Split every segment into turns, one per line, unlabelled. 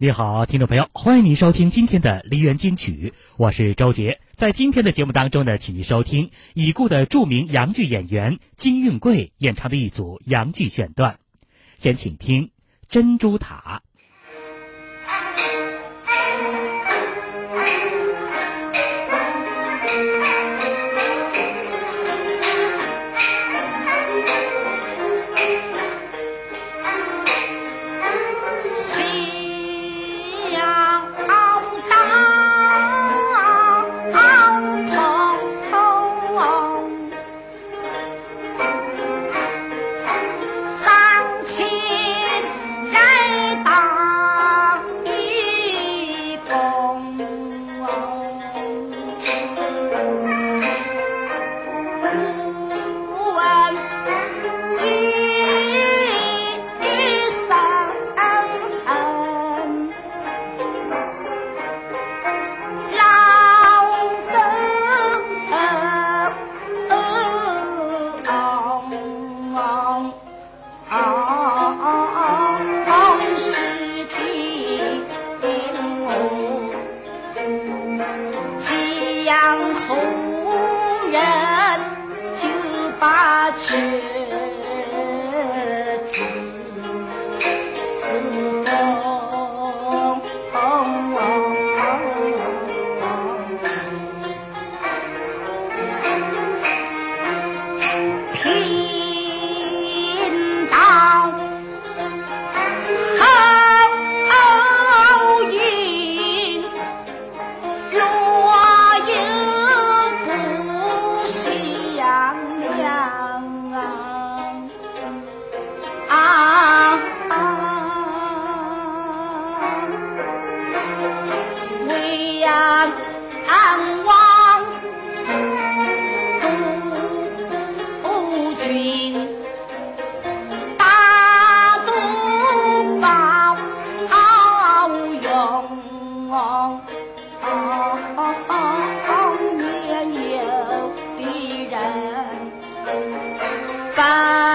你好，听众朋友，欢迎您收听今天的梨园金曲，我是周杰。在今天的节目当中呢，请您收听已故的著名洋剧演员金运贵演唱的一组洋剧选段。先请听《珍珠塔》。
Bye.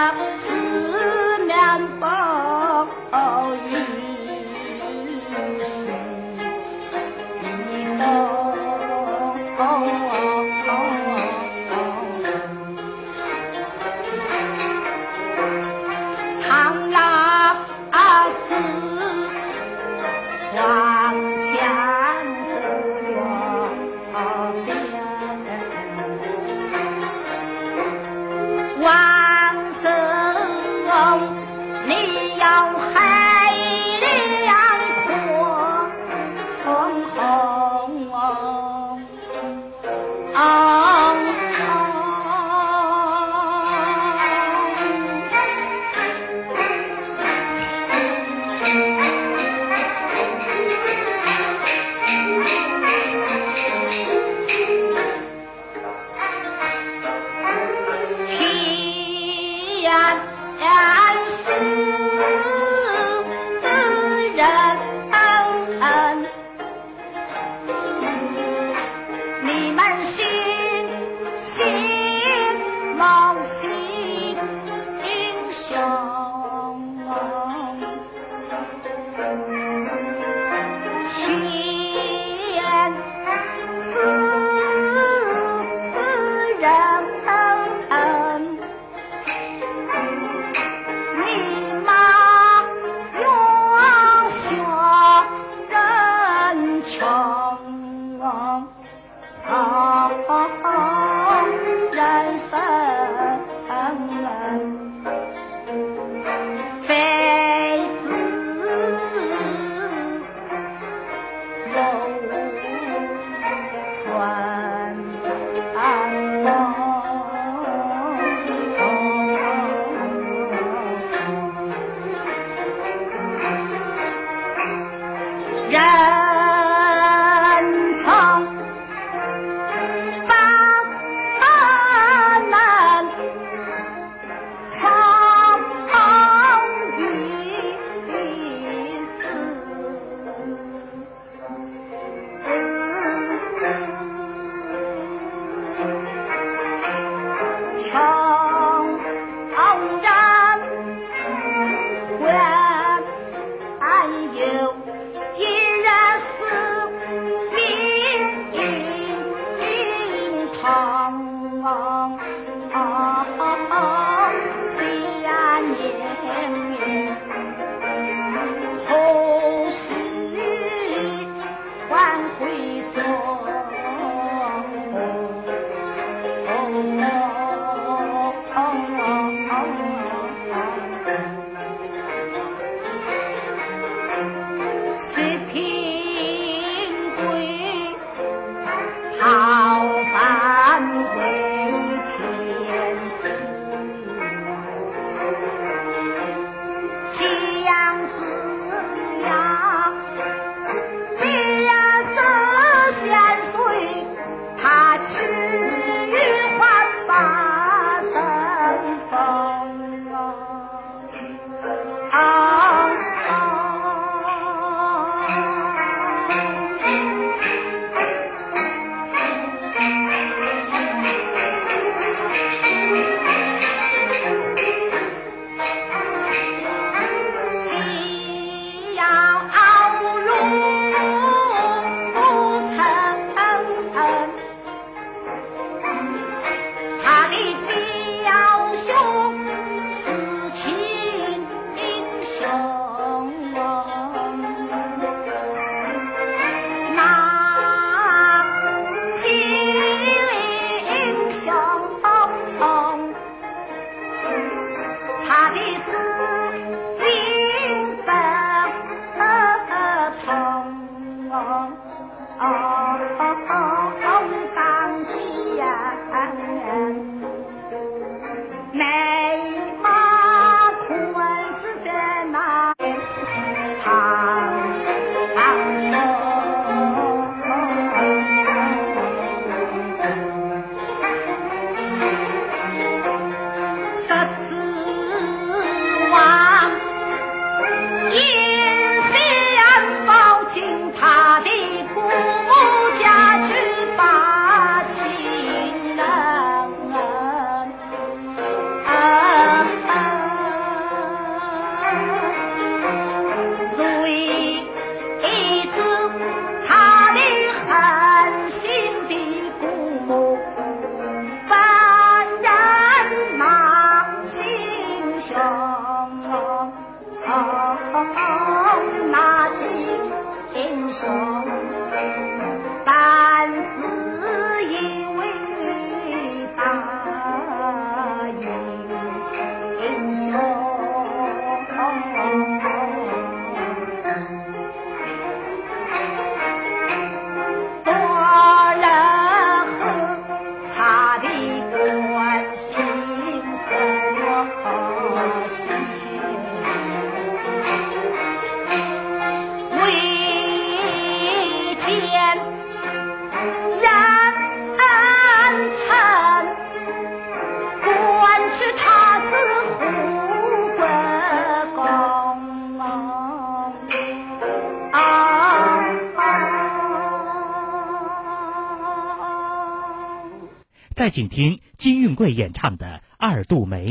请听金运贵演唱的《二度梅》。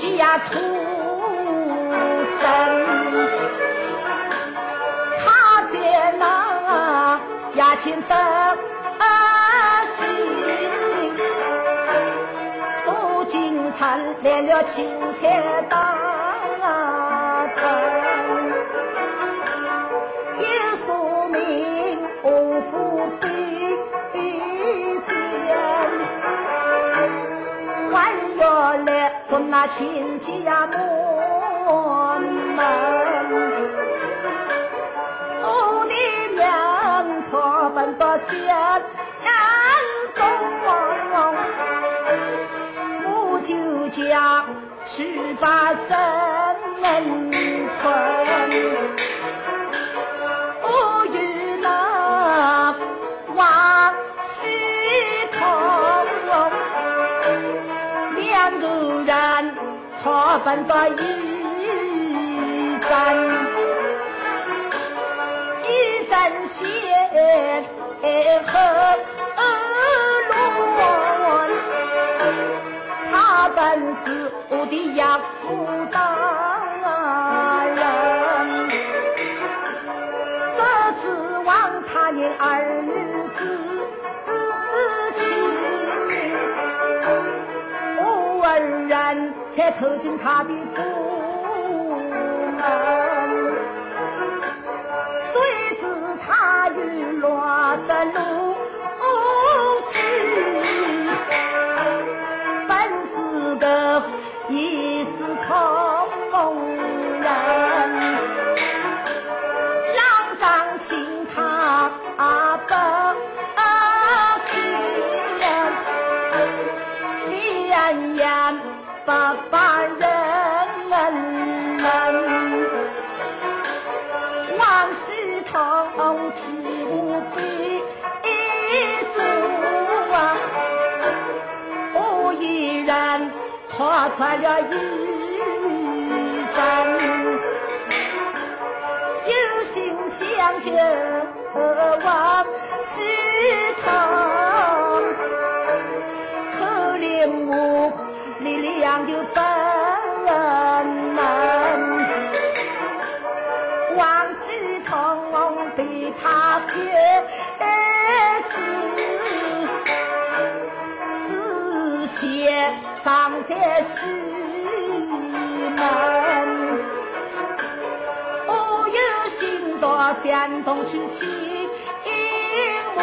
家土生，他见那衙前等信。金灿来了青菜当那亲戚呀门门，我的娘她奔到县。家去把生存，本把一针一针线恨乱，他本是我的养父大。投进他的穿了一阵，有心想救王喜堂，在西门，我有心到山东去请母，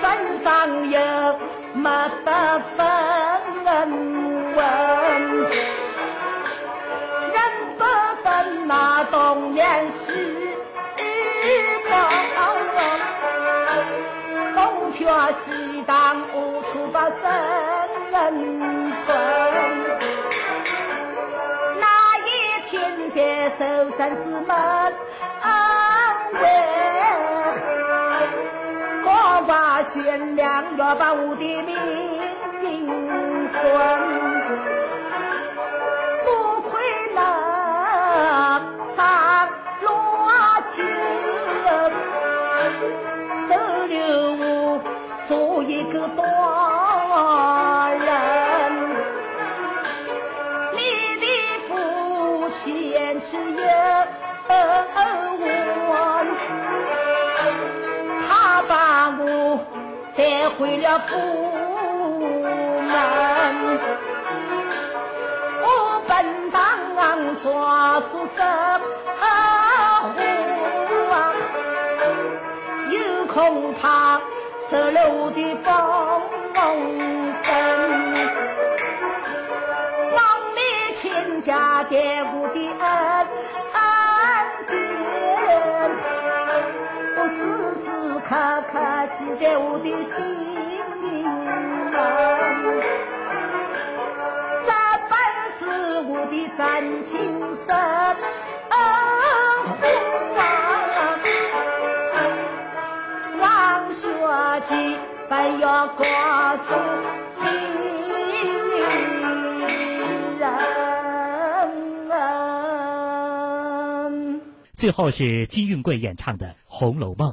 身上又没得分若西塘无处。不生人村。那一天在寿山寺门外，我把悬梁要把我的命顺。回了府门，我本当做书生，有恐怕走了我的风声，望你亲家对我的恩刻刻记在我的心里。这本是我的真情深话，王学记不要告诉人。
最后是金运贵演唱的《红楼梦》。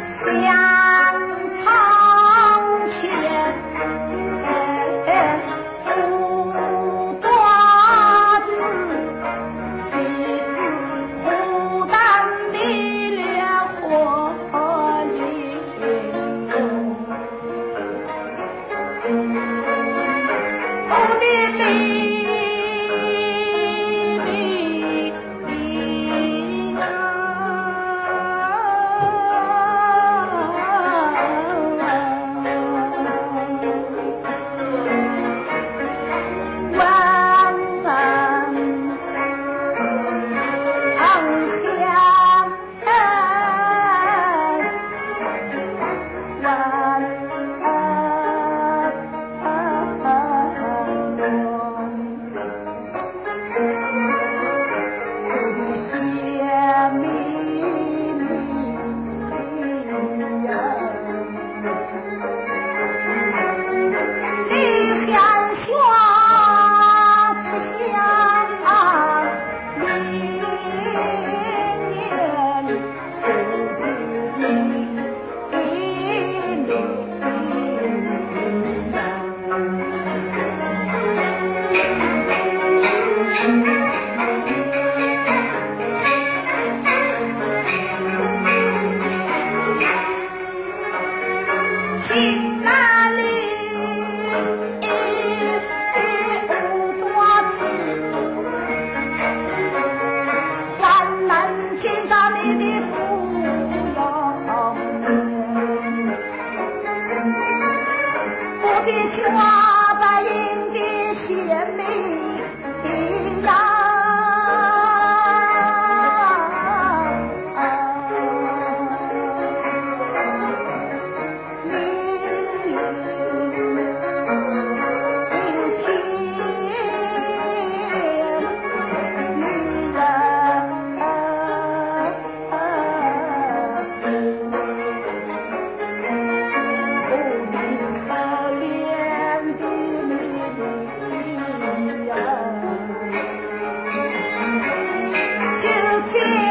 是呀。
先兵。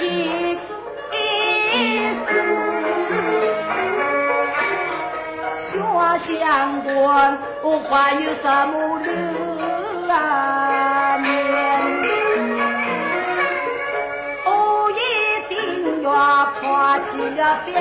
一死，学相关，还有什么难啊？我一定要跨起了山。